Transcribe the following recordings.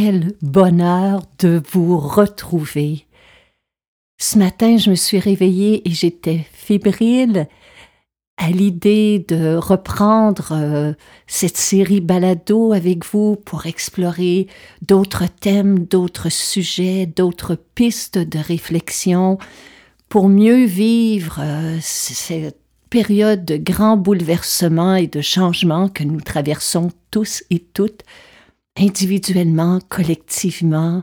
Quel bonheur de vous retrouver. Ce matin, je me suis réveillée et j'étais fébrile à l'idée de reprendre euh, cette série balado avec vous pour explorer d'autres thèmes, d'autres sujets, d'autres pistes de réflexion pour mieux vivre euh, cette période de grands bouleversements et de changements que nous traversons tous et toutes, individuellement, collectivement,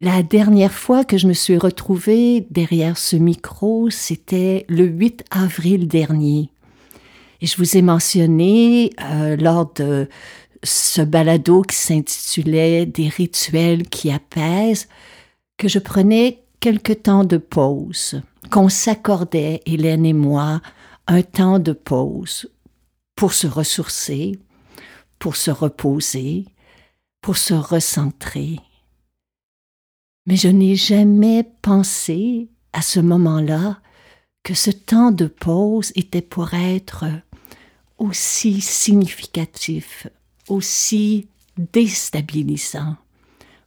la dernière fois que je me suis retrouvée derrière ce micro, c'était le 8 avril dernier. Et je vous ai mentionné euh, lors de ce balado qui s'intitulait Des rituels qui apaisent que je prenais quelque temps de pause, qu'on s'accordait, Hélène et moi, un temps de pause pour se ressourcer, pour se reposer, pour se recentrer. Mais je n'ai jamais pensé à ce moment-là que ce temps de pause était pour être aussi significatif, aussi déstabilisant,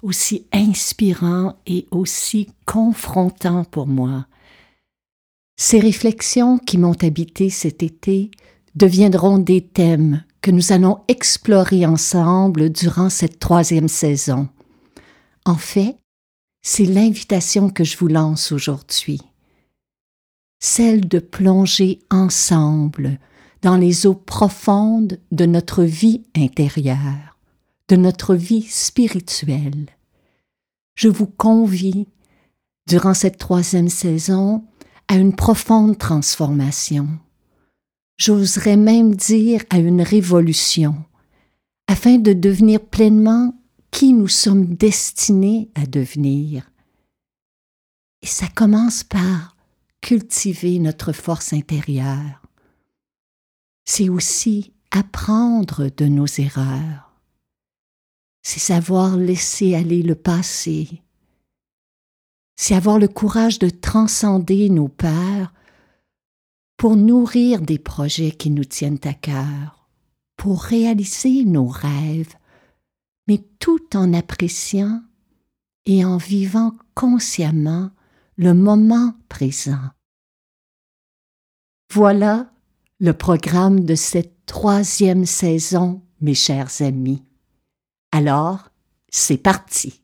aussi inspirant et aussi confrontant pour moi. Ces réflexions qui m'ont habité cet été deviendront des thèmes que nous allons explorer ensemble durant cette troisième saison. En fait, c'est l'invitation que je vous lance aujourd'hui, celle de plonger ensemble dans les eaux profondes de notre vie intérieure, de notre vie spirituelle. Je vous convie, durant cette troisième saison, à une profonde transformation. J'oserais même dire à une révolution, afin de devenir pleinement qui nous sommes destinés à devenir. Et ça commence par cultiver notre force intérieure. C'est aussi apprendre de nos erreurs. C'est savoir laisser aller le passé. C'est avoir le courage de transcender nos peurs pour nourrir des projets qui nous tiennent à cœur, pour réaliser nos rêves mais tout en appréciant et en vivant consciemment le moment présent. Voilà le programme de cette troisième saison, mes chers amis. Alors, c'est parti.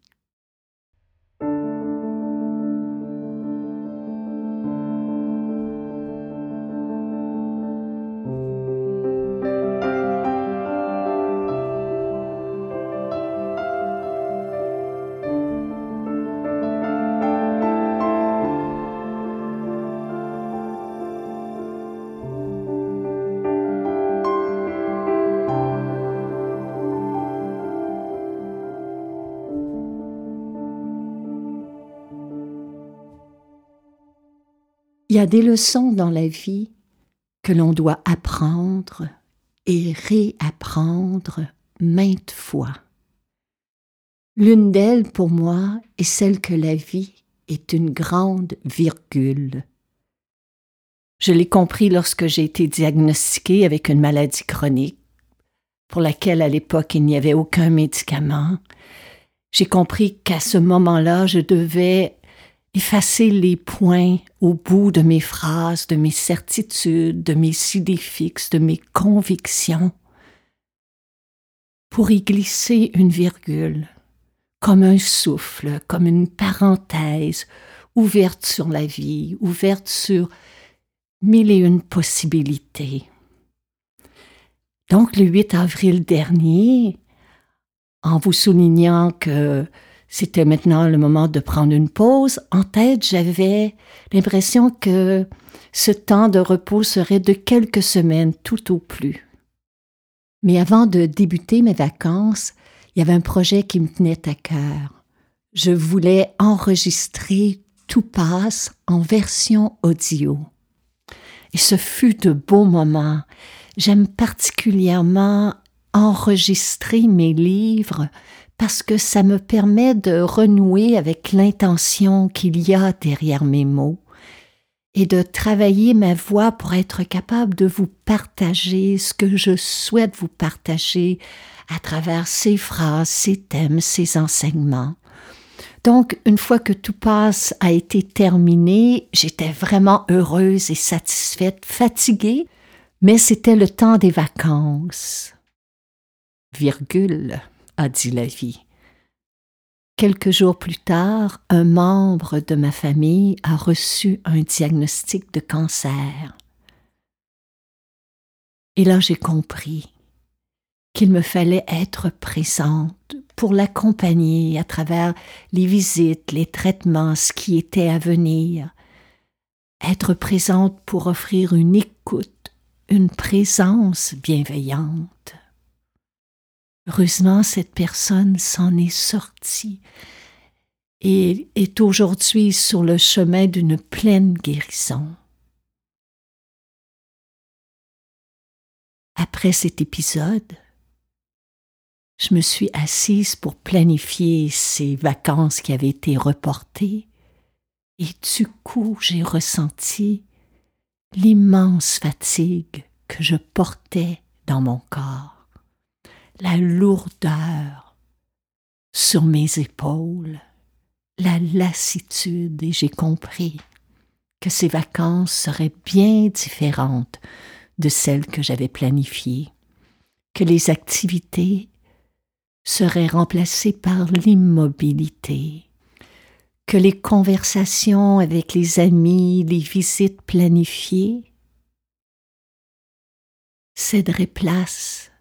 Y a des leçons dans la vie que l'on doit apprendre et réapprendre maintes fois. L'une d'elles, pour moi, est celle que la vie est une grande virgule. Je l'ai compris lorsque j'ai été diagnostiquée avec une maladie chronique, pour laquelle à l'époque il n'y avait aucun médicament. J'ai compris qu'à ce moment-là, je devais effacer les points au bout de mes phrases, de mes certitudes, de mes idées fixes, de mes convictions, pour y glisser une virgule, comme un souffle, comme une parenthèse, ouverte sur la vie, ouverte sur mille et une possibilités. Donc le 8 avril dernier, en vous soulignant que c'était maintenant le moment de prendre une pause, en tête j'avais l'impression que ce temps de repos serait de quelques semaines tout au plus. Mais avant de débuter mes vacances, il y avait un projet qui me tenait à cœur. Je voulais enregistrer Tout passe en version audio. Et ce fut de beaux moments. J'aime particulièrement enregistrer mes livres parce que ça me permet de renouer avec l'intention qu'il y a derrière mes mots et de travailler ma voix pour être capable de vous partager ce que je souhaite vous partager à travers ces phrases, ces thèmes, ces enseignements. Donc, une fois que tout passe a été terminé, j'étais vraiment heureuse et satisfaite, fatiguée, mais c'était le temps des vacances. Virgule, a dit la vie. Quelques jours plus tard, un membre de ma famille a reçu un diagnostic de cancer. Et là j'ai compris qu'il me fallait être présente pour l'accompagner à travers les visites, les traitements, ce qui était à venir. Être présente pour offrir une écoute, une présence bienveillante. Heureusement, cette personne s'en est sortie et est aujourd'hui sur le chemin d'une pleine guérison. Après cet épisode, je me suis assise pour planifier ces vacances qui avaient été reportées, et du coup j'ai ressenti l'immense fatigue que je portais dans mon corps la lourdeur sur mes épaules, la lassitude, et j'ai compris que ces vacances seraient bien différentes de celles que j'avais planifiées, que les activités seraient remplacées par l'immobilité, que les conversations avec les amis, les visites planifiées céderaient place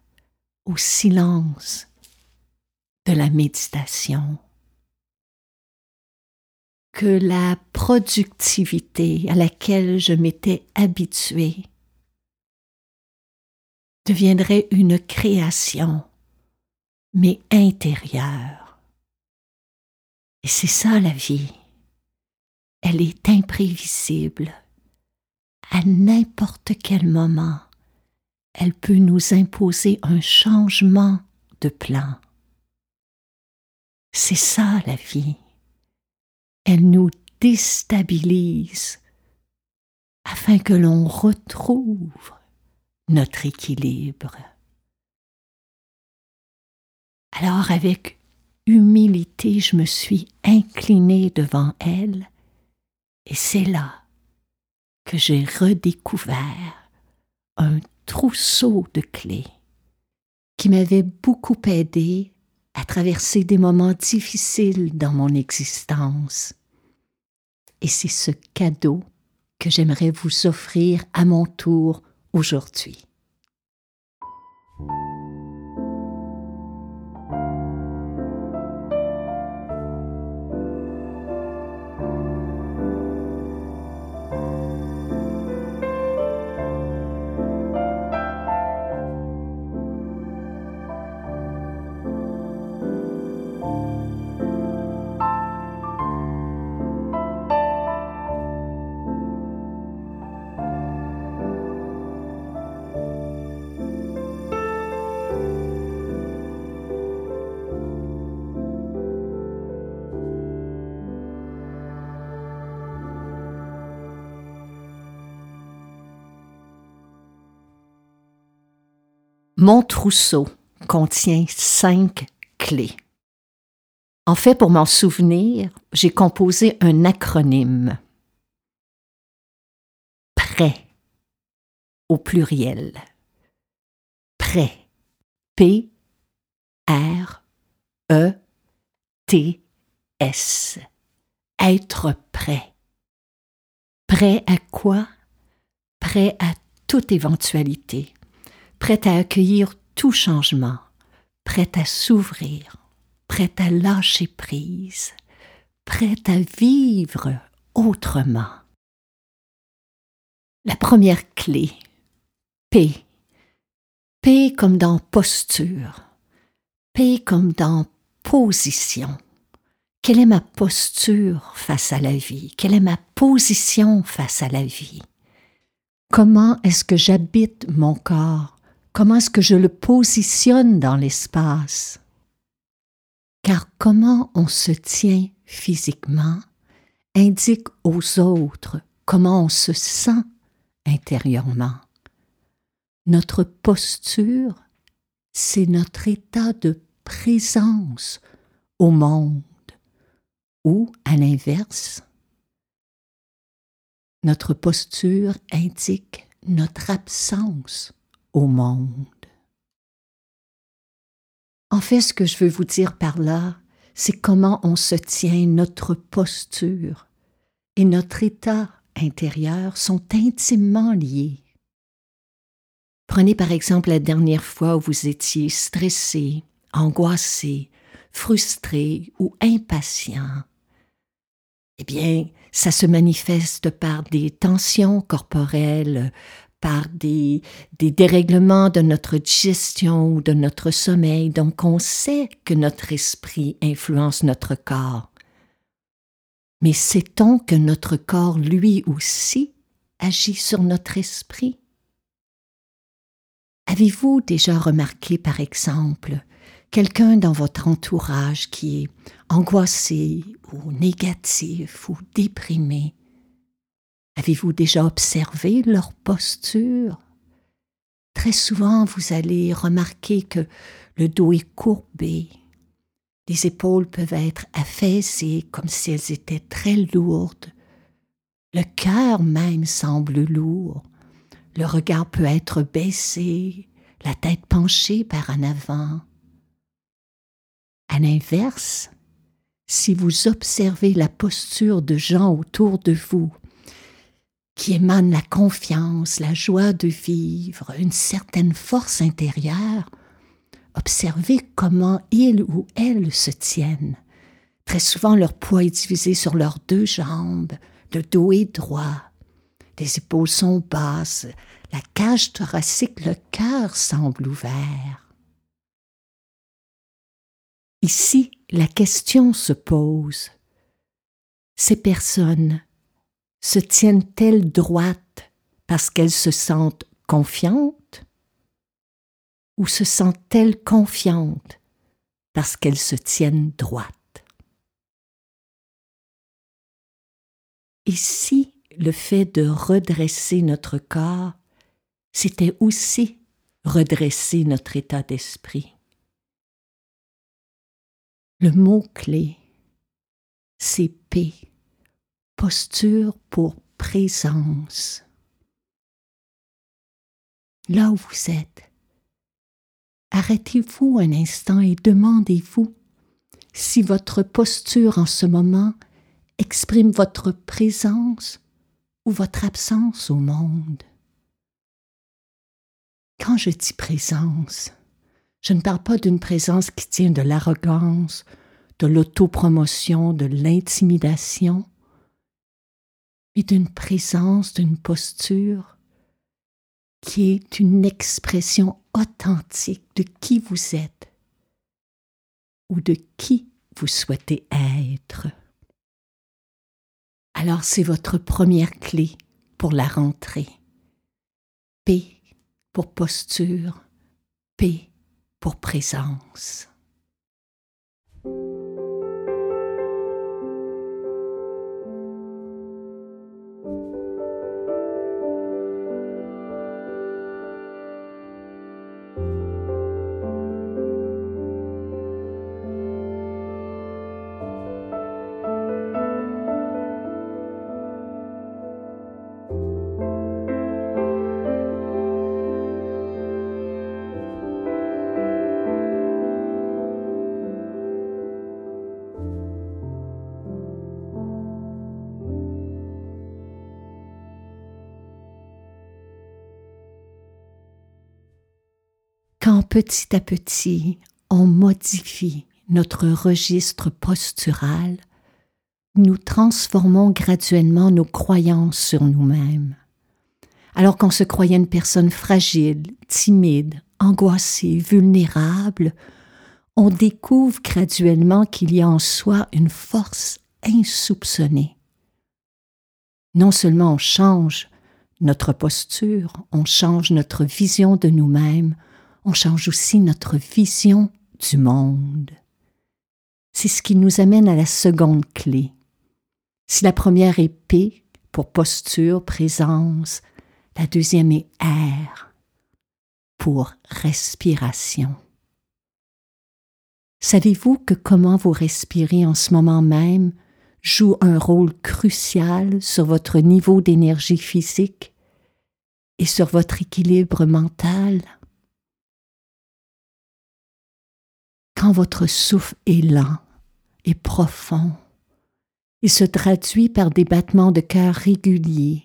au silence de la méditation, que la productivité à laquelle je m'étais habituée deviendrait une création, mais intérieure. Et c'est ça la vie. Elle est imprévisible. À n'importe quel moment, elle peut nous imposer un changement de plan. C'est ça la vie. Elle nous déstabilise afin que l'on retrouve notre équilibre. Alors avec humilité, je me suis inclinée devant elle et c'est là que j'ai redécouvert un trousseau de clés qui m'avait beaucoup aidé à traverser des moments difficiles dans mon existence. Et c'est ce cadeau que j'aimerais vous offrir à mon tour aujourd'hui. Mon trousseau contient cinq clés. En fait, pour m'en souvenir, j'ai composé un acronyme. Prêt au pluriel. Prêt. P R E T S. Être prêt. Prêt à quoi? Prêt à toute éventualité. Prêt à accueillir tout changement. Prêt à s'ouvrir prête à lâcher prise, prête à vivre autrement. La première clé, P. P comme dans posture, P comme dans position. Quelle est ma posture face à la vie? Quelle est ma position face à la vie? Comment est-ce que j'habite mon corps? Comment est-ce que je le positionne dans l'espace? Car comment on se tient physiquement indique aux autres comment on se sent intérieurement. Notre posture, c'est notre état de présence au monde, ou à l'inverse, notre posture indique notre absence au monde. En fait, ce que je veux vous dire par là, c'est comment on se tient, notre posture et notre état intérieur sont intimement liés. Prenez par exemple la dernière fois où vous étiez stressé, angoissé, frustré ou impatient. Eh bien, ça se manifeste par des tensions corporelles, par des, des dérèglements de notre digestion ou de notre sommeil. Donc on sait que notre esprit influence notre corps. Mais sait-on que notre corps, lui aussi, agit sur notre esprit? Avez-vous déjà remarqué, par exemple, quelqu'un dans votre entourage qui est angoissé ou négatif ou déprimé? Avez-vous déjà observé leur posture? Très souvent, vous allez remarquer que le dos est courbé, les épaules peuvent être affaissées comme si elles étaient très lourdes, le cœur même semble lourd, le regard peut être baissé, la tête penchée par en avant. À l'inverse, si vous observez la posture de gens autour de vous qui émane la confiance, la joie de vivre, une certaine force intérieure, observez comment ils ou elles se tiennent. Très souvent, leur poids est divisé sur leurs deux jambes, le dos est droit, les épaules sont basses, la cage thoracique, le cœur semble ouvert. Ici, la question se pose. Ces personnes se tiennent-elles droites parce qu'elles se sentent confiantes? Ou se sentent-elles confiantes parce qu'elles se tiennent droites? Ici, le fait de redresser notre corps, c'était aussi redresser notre état d'esprit? Le mot-clé, c'est paix posture pour présence. Là où vous êtes, arrêtez-vous un instant et demandez-vous si votre posture en ce moment exprime votre présence ou votre absence au monde. Quand je dis présence, je ne parle pas d'une présence qui tient de l'arrogance, de l'autopromotion, de l'intimidation, d'une présence, d'une posture qui est une expression authentique de qui vous êtes ou de qui vous souhaitez être. Alors c'est votre première clé pour la rentrée. P pour posture, P pour présence. Petit à petit on modifie notre registre postural, nous transformons graduellement nos croyances sur nous-mêmes. Alors qu'on se croyait une personne fragile, timide, angoissée, vulnérable, on découvre graduellement qu'il y a en soi une force insoupçonnée. Non seulement on change notre posture, on change notre vision de nous-mêmes, on change aussi notre vision du monde. C'est ce qui nous amène à la seconde clé. Si la première est P pour posture, présence, la deuxième est R pour respiration. Savez-vous que comment vous respirez en ce moment même joue un rôle crucial sur votre niveau d'énergie physique et sur votre équilibre mental? Quand votre souffle est lent et profond, il se traduit par des battements de cœur réguliers,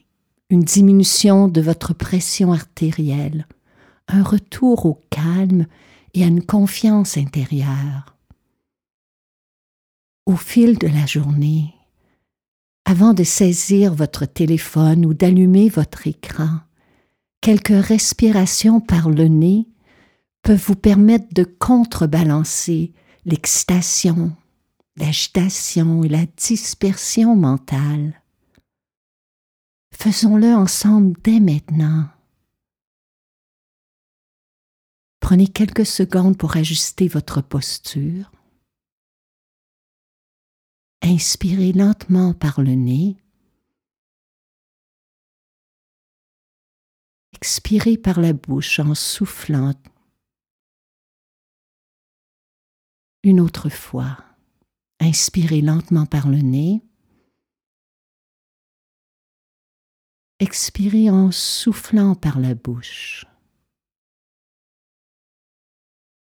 une diminution de votre pression artérielle, un retour au calme et à une confiance intérieure. Au fil de la journée, avant de saisir votre téléphone ou d'allumer votre écran, quelques respirations par le nez peuvent vous permettre de contrebalancer l'excitation, l'agitation et la dispersion mentale. Faisons-le ensemble dès maintenant. Prenez quelques secondes pour ajuster votre posture. Inspirez lentement par le nez. Expirez par la bouche en soufflant. Une autre fois. Inspirez lentement par le nez. Expirez en soufflant par la bouche.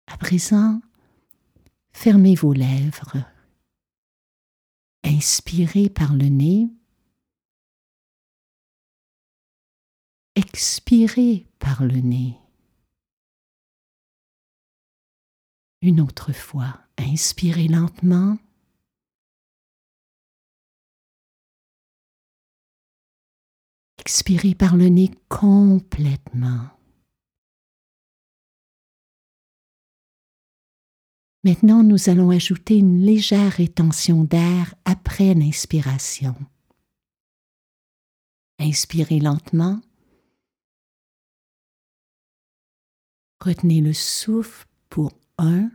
À présent, fermez vos lèvres. Inspirez par le nez. Expirez par le nez. Une autre fois, inspirez lentement. Expirez par le nez complètement. Maintenant, nous allons ajouter une légère rétention d'air après l'inspiration. Inspirez lentement. Retenez le souffle pour 1,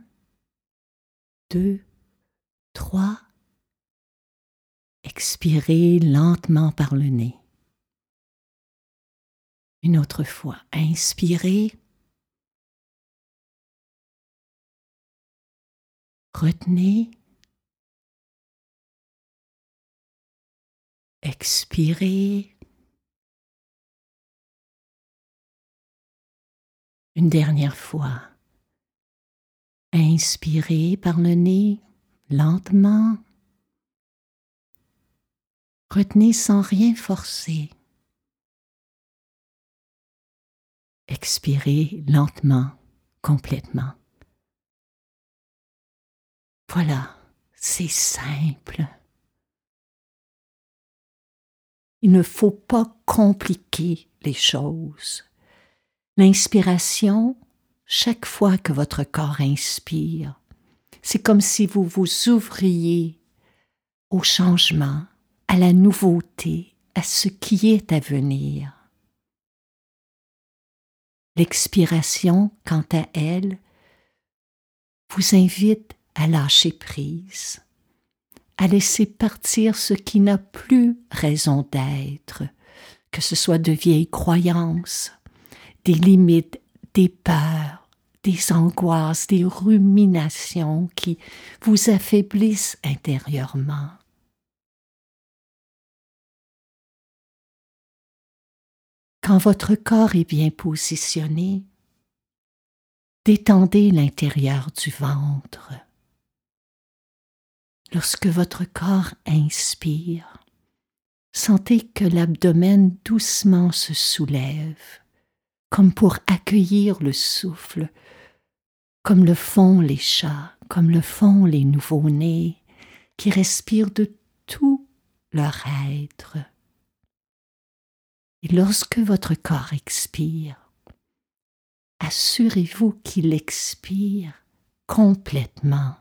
2, 3. Expirez lentement par le nez. Une autre fois, inspirez. Retenez. Expirez. Une dernière fois. Inspirez par le nez lentement. Retenez sans rien forcer. Expirez lentement, complètement. Voilà, c'est simple. Il ne faut pas compliquer les choses. L'inspiration, chaque fois que votre corps inspire, c'est comme si vous vous ouvriez au changement, à la nouveauté, à ce qui est à venir. L'expiration, quant à elle, vous invite à lâcher prise, à laisser partir ce qui n'a plus raison d'être, que ce soit de vieilles croyances, des limites, des peurs, des angoisses, des ruminations qui vous affaiblissent intérieurement. Quand votre corps est bien positionné, détendez l'intérieur du ventre Lorsque votre corps inspire, sentez que l'abdomen doucement se soulève, comme pour accueillir le souffle, comme le font les chats, comme le font les nouveau-nés, qui respirent de tout leur être. Et lorsque votre corps expire, assurez-vous qu'il expire complètement.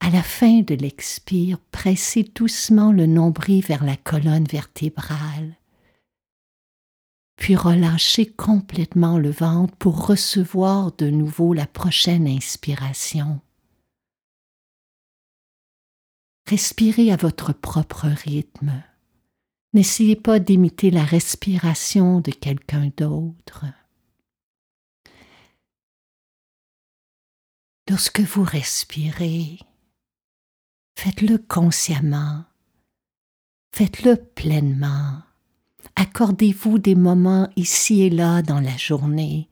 À la fin de l'expire, pressez doucement le nombril vers la colonne vertébrale, puis relâchez complètement le ventre pour recevoir de nouveau la prochaine inspiration. Respirez à votre propre rythme. N'essayez pas d'imiter la respiration de quelqu'un d'autre. Lorsque vous respirez, faites-le consciemment, faites-le pleinement. Accordez-vous des moments ici et là dans la journée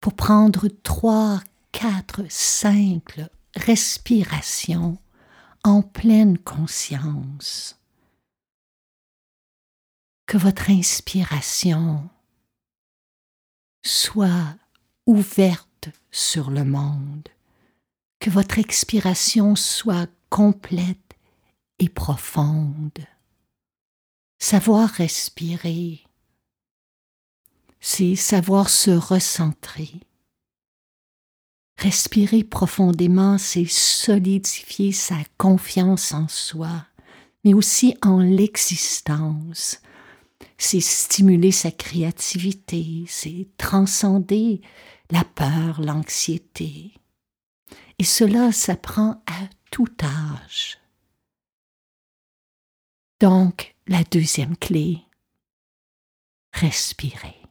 pour prendre trois, quatre, cinq respirations en pleine conscience que votre inspiration soit ouverte sur le monde, que votre expiration soit complète et profonde. Savoir respirer, c'est savoir se recentrer. Respirer profondément, c'est solidifier sa confiance en soi, mais aussi en l'existence, c'est stimuler sa créativité, c'est transcender la peur, l'anxiété. Et cela s'apprend à tout âge. Donc, la deuxième clé, respirer.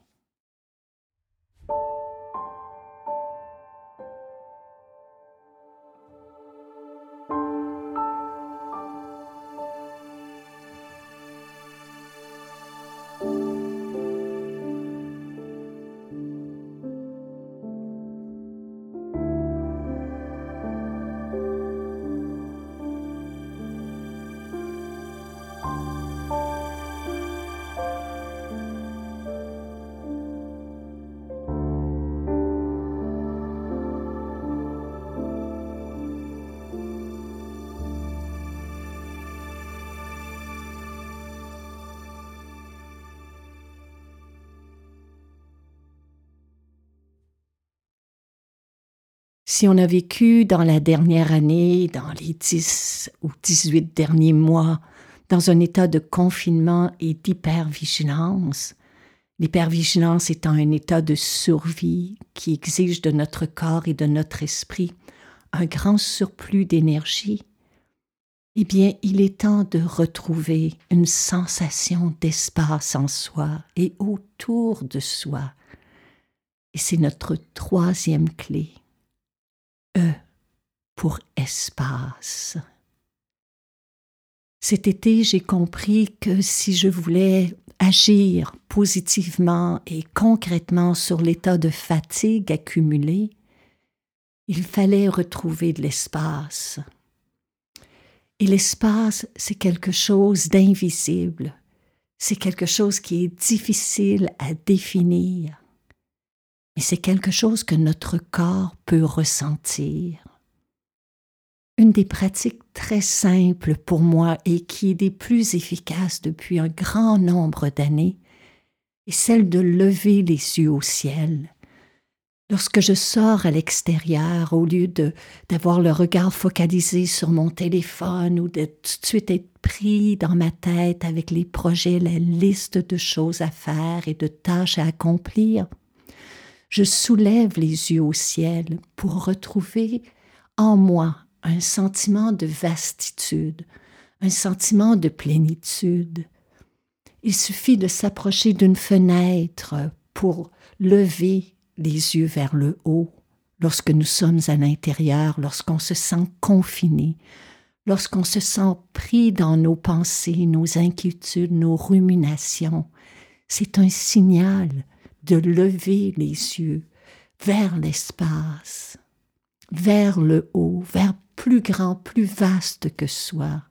Si on a vécu dans la dernière année, dans les 10 ou 18 derniers mois, dans un état de confinement et d'hypervigilance, l'hypervigilance étant un état de survie qui exige de notre corps et de notre esprit un grand surplus d'énergie, eh bien, il est temps de retrouver une sensation d'espace en soi et autour de soi. Et c'est notre troisième clé. E pour espace. Cet été, j'ai compris que si je voulais agir positivement et concrètement sur l'état de fatigue accumulé, il fallait retrouver de l'espace. Et l'espace, c'est quelque chose d'invisible, c'est quelque chose qui est difficile à définir mais c'est quelque chose que notre corps peut ressentir. Une des pratiques très simples pour moi et qui est des plus efficaces depuis un grand nombre d'années est celle de lever les yeux au ciel. Lorsque je sors à l'extérieur, au lieu d'avoir le regard focalisé sur mon téléphone ou de tout de suite être pris dans ma tête avec les projets, la liste de choses à faire et de tâches à accomplir, je soulève les yeux au ciel pour retrouver en moi un sentiment de vastitude, un sentiment de plénitude. Il suffit de s'approcher d'une fenêtre pour lever les yeux vers le haut lorsque nous sommes à l'intérieur, lorsqu'on se sent confiné, lorsqu'on se sent pris dans nos pensées, nos inquiétudes, nos ruminations. C'est un signal de lever les yeux vers l'espace, vers le haut, vers plus grand, plus vaste que soi.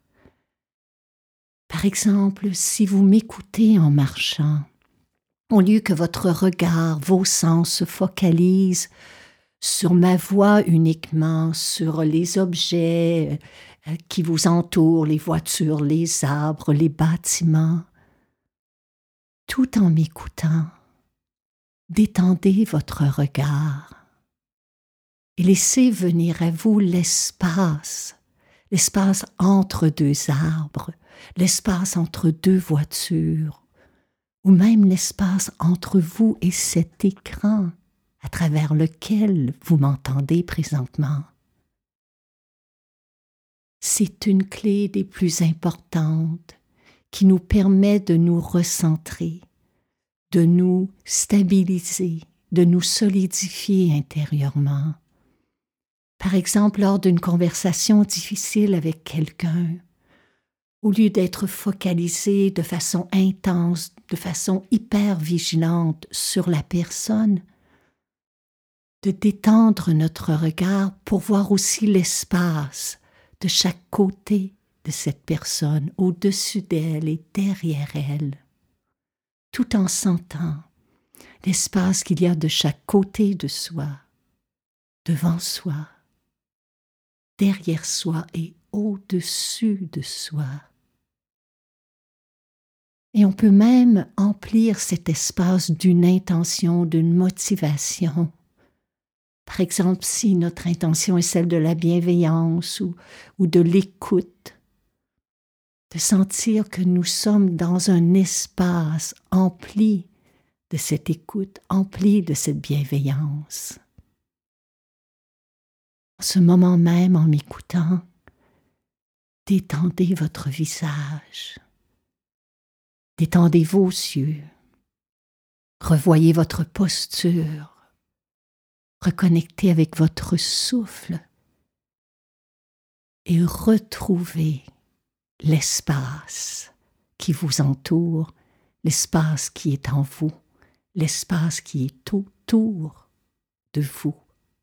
Par exemple, si vous m'écoutez en marchant, au lieu que votre regard, vos sens se focalisent sur ma voix uniquement, sur les objets euh, qui vous entourent, les voitures, les arbres, les bâtiments, tout en m'écoutant, détendez votre regard et laissez venir à vous l'espace, l'espace entre deux arbres, l'espace entre deux voitures, ou même l'espace entre vous et cet écran à travers lequel vous m'entendez présentement. C'est une clé des plus importantes qui nous permet de nous recentrer, de nous stabiliser, de nous solidifier intérieurement. Par exemple, lors d'une conversation difficile avec quelqu'un, au lieu d'être focalisé de façon intense, de façon hyper vigilante sur la personne, de détendre notre regard pour voir aussi l'espace de chaque côté de cette personne, au-dessus d'elle et derrière elle, tout en sentant l'espace qu'il y a de chaque côté de soi, devant soi, derrière soi et au-dessus de soi. Et on peut même emplir cet espace d'une intention, d'une motivation. Par exemple, si notre intention est celle de la bienveillance ou, ou de l'écoute, de sentir que nous sommes dans un espace empli de cette écoute, empli de cette bienveillance. En ce moment même, en m'écoutant, détendez votre visage. Détendez vos yeux. Revoyez votre posture. Reconnectez avec votre souffle et retrouvez l'espace qui vous entoure, l'espace qui est en vous, l'espace qui est autour de vous,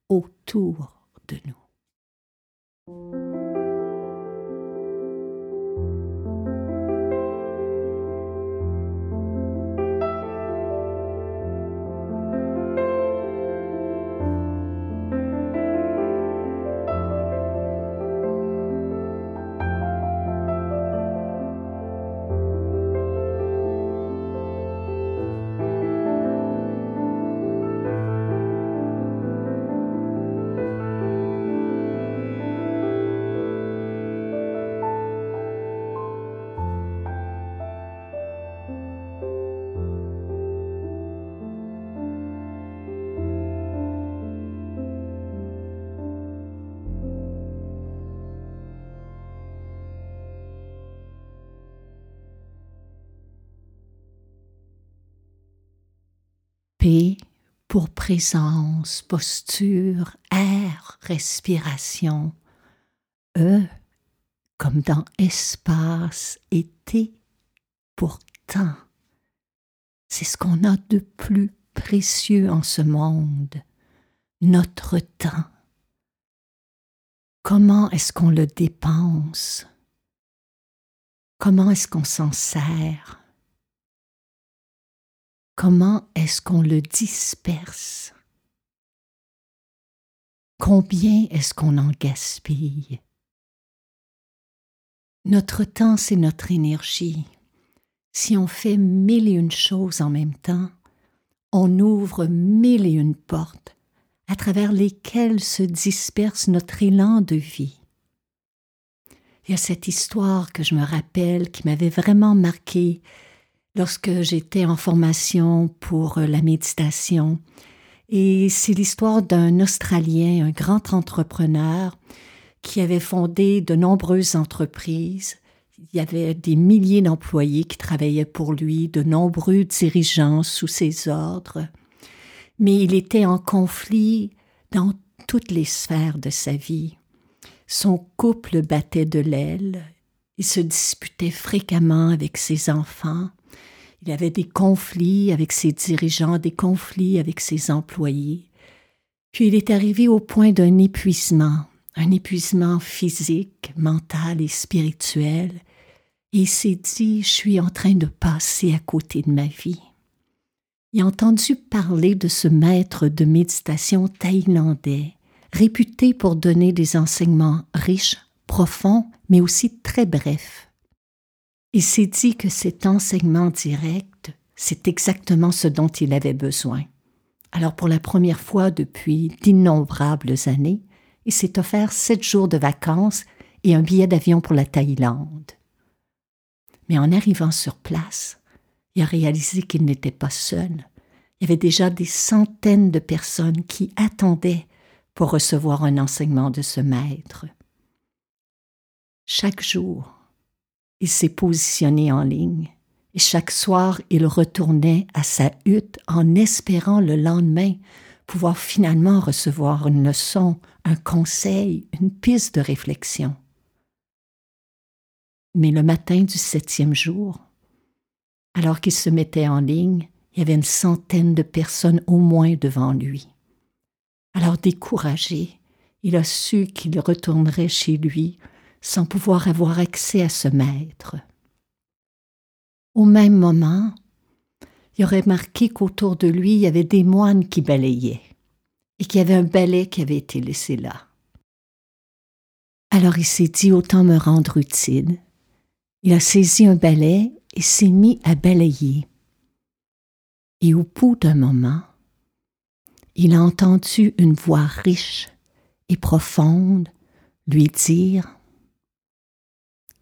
autour de nous. Présence, posture, air, respiration. E comme dans espace T pour. C'est ce qu'on a de plus précieux en ce monde, notre temps. Comment est-ce qu'on le dépense? Comment est-ce qu'on s'en sert? Comment est-ce qu'on le disperse? Combien est-ce qu'on en gaspille? Notre temps, c'est notre énergie. Si on fait mille et une choses en même temps, on ouvre mille et une portes à travers lesquelles se disperse notre élan de vie. Il y a cette histoire que je me rappelle qui m'avait vraiment marquée lorsque j'étais en formation pour euh, la méditation. Et c'est l'histoire d'un Australien, un grand entrepreneur, qui avait fondé de nombreuses entreprises. Il y avait des milliers d'employés qui travaillaient pour lui, de nombreux dirigeants sous ses ordres. Mais il était en conflit dans toutes les sphères de sa vie. Son couple battait de l'aile, il se disputait fréquemment avec ses enfants, il avait des conflits avec ses dirigeants, des conflits avec ses employés. Puis il est arrivé au point d'un épuisement, un épuisement physique, mental et spirituel, et il s'est dit, je suis en train de passer à côté de ma vie. et entendu parler de ce maître de méditation thaïlandais, réputé pour donner des enseignements riches, profonds, mais aussi très brefs. Il s'est dit que cet enseignement direct, c'est exactement ce dont il avait besoin. Alors pour la première fois depuis d'innombrables années, il s'est offert sept jours de vacances et un billet d'avion pour la Thaïlande. Mais en arrivant sur place, il a réalisé qu'il n'était pas seul. Il y avait déjà des centaines de personnes qui attendaient pour recevoir un enseignement de ce maître. Chaque jour, il s'est positionné en ligne et chaque soir il retournait à sa hutte en espérant le lendemain pouvoir finalement recevoir une leçon, un conseil, une piste de réflexion. Mais le matin du septième jour, alors qu'il se mettait en ligne, il y avait une centaine de personnes au moins devant lui. Alors découragé, il a su qu'il retournerait chez lui sans pouvoir avoir accès à ce maître. Au même moment, il aurait remarqué qu'autour de lui, il y avait des moines qui balayaient et qu'il y avait un balai qui avait été laissé là. Alors il s'est dit autant me rendre utile il a saisi un balai et s'est mis à balayer. Et au bout d'un moment, il a entendu une voix riche et profonde lui dire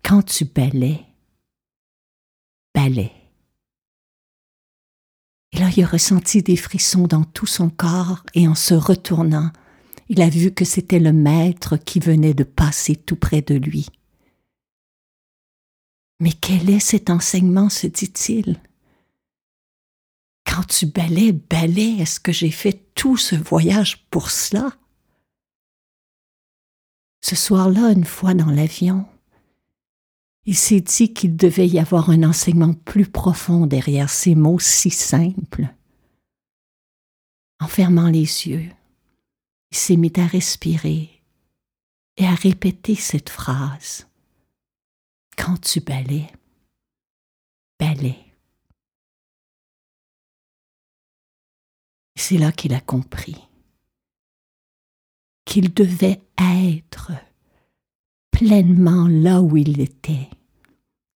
Quand tu balais, balais. Et là, il a ressenti des frissons dans tout son corps et en se retournant, il a vu que c'était le maître qui venait de passer tout près de lui. Mais quel est cet enseignement, se dit-il? Quand tu balais, balais, est-ce que j'ai fait tout ce voyage pour cela? Ce soir-là, une fois dans l'avion, il s'est dit qu'il devait y avoir un enseignement plus profond derrière ces mots si simples. En fermant les yeux, il s'est mis à respirer et à répéter cette phrase quand tu balais, balais. C'est là qu'il a compris qu'il devait être pleinement là où il était,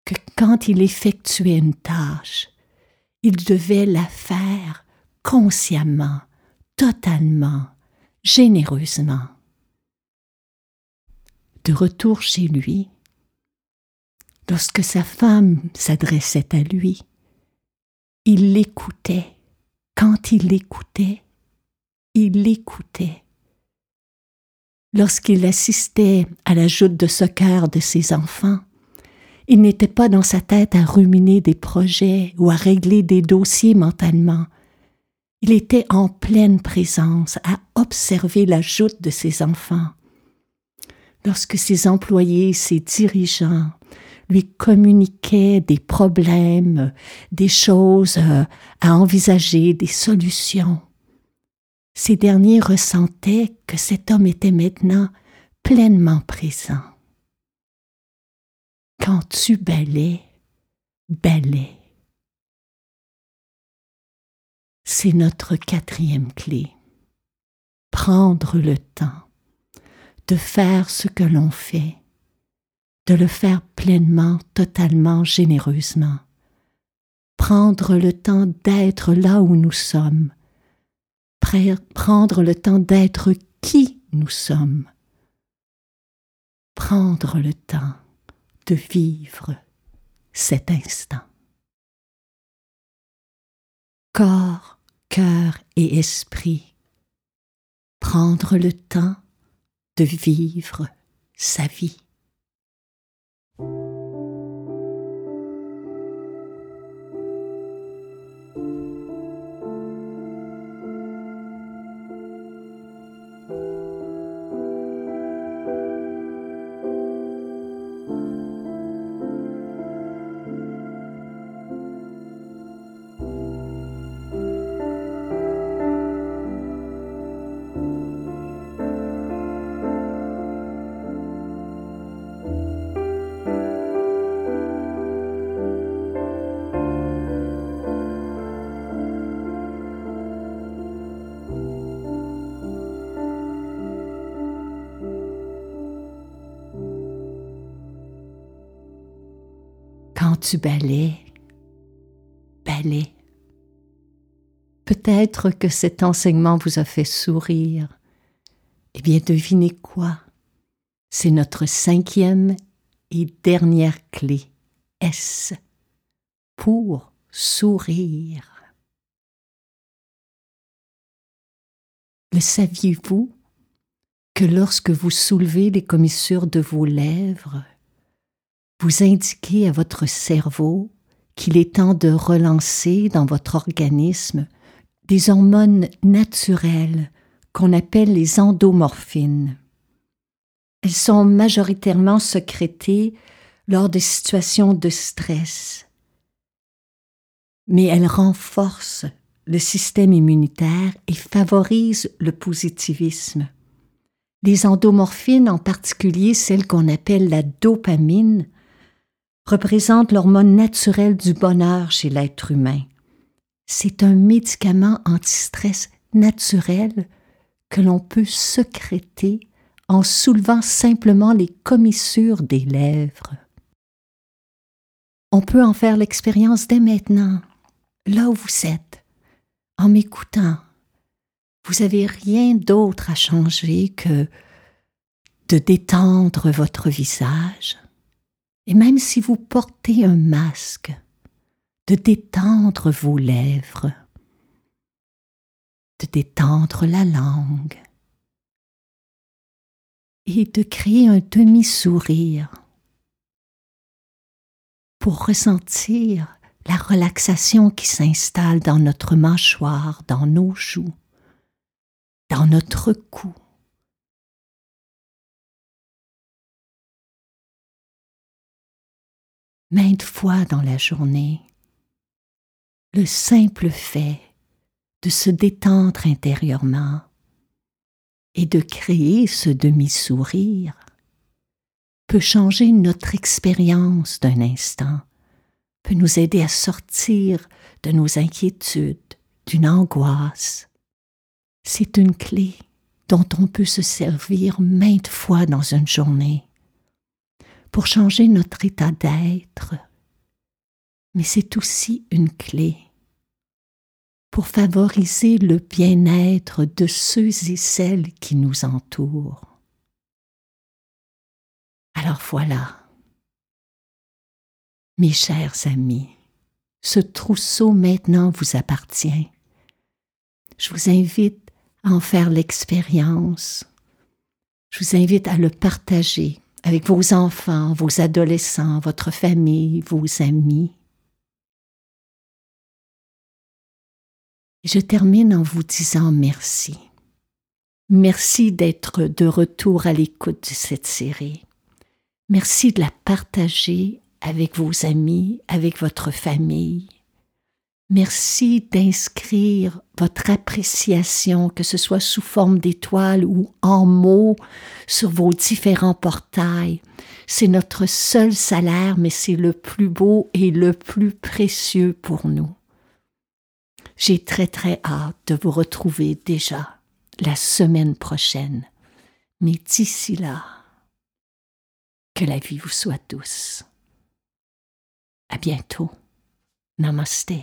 que quand il effectuait une tâche, il devait la faire consciemment, totalement, généreusement. De retour chez lui, Lorsque sa femme s'adressait à lui, il l'écoutait. Quand il l'écoutait, il l'écoutait. Lorsqu'il assistait à la joute de soccer de ses enfants, il n'était pas dans sa tête à ruminer des projets ou à régler des dossiers mentalement. Il était en pleine présence à observer la joute de ses enfants. Lorsque ses employés, ses dirigeants, lui communiquait des problèmes, des choses euh, à envisager, des solutions. Ces derniers ressentaient que cet homme était maintenant pleinement présent. Quand tu balais, balais. C'est notre quatrième clé. Prendre le temps de faire ce que l'on fait de le faire pleinement, totalement, généreusement. Prendre le temps d'être là où nous sommes. Prendre le temps d'être qui nous sommes. Prendre le temps de vivre cet instant. Corps, cœur et esprit. Prendre le temps de vivre sa vie. Quand tu balais, balais. Peut-être que cet enseignement vous a fait sourire. Eh bien, devinez quoi? C'est notre cinquième et dernière clé. S pour sourire. Le saviez-vous que lorsque vous soulevez les commissures de vos lèvres, vous indiquez à votre cerveau qu'il est temps de relancer dans votre organisme des hormones naturelles qu'on appelle les endomorphines. Elles sont majoritairement sécrétées lors des situations de stress, mais elles renforcent le système immunitaire et favorisent le positivisme. Les endomorphines, en particulier celles qu'on appelle la dopamine, représentent l'hormone naturelle du bonheur chez l'être humain. C'est un médicament anti-stress naturel que l'on peut secréter en soulevant simplement les commissures des lèvres. On peut en faire l'expérience dès maintenant, là où vous êtes, en m'écoutant. Vous n'avez rien d'autre à changer que de détendre votre visage, et même si vous portez un masque, de détendre vos lèvres, de détendre la langue et de créer un demi-sourire pour ressentir la relaxation qui s'installe dans notre mâchoire, dans nos joues, dans notre cou. Maintes fois dans la journée, le simple fait de se détendre intérieurement et de créer ce demi-sourire peut changer notre expérience d'un instant, peut nous aider à sortir de nos inquiétudes, d'une angoisse. C'est une clé dont on peut se servir maintes fois dans une journée pour changer notre état d'être, mais c'est aussi une clé pour favoriser le bien-être de ceux et celles qui nous entourent. Alors voilà, mes chers amis, ce trousseau maintenant vous appartient. Je vous invite à en faire l'expérience. Je vous invite à le partager avec vos enfants, vos adolescents, votre famille, vos amis. Je termine en vous disant merci. Merci d'être de retour à l'écoute de cette série. Merci de la partager avec vos amis, avec votre famille. Merci d'inscrire votre appréciation, que ce soit sous forme d'étoiles ou en mots, sur vos différents portails. C'est notre seul salaire, mais c'est le plus beau et le plus précieux pour nous. J'ai très très hâte de vous retrouver déjà la semaine prochaine. Mais d'ici là, que la vie vous soit douce. À bientôt. Namaste.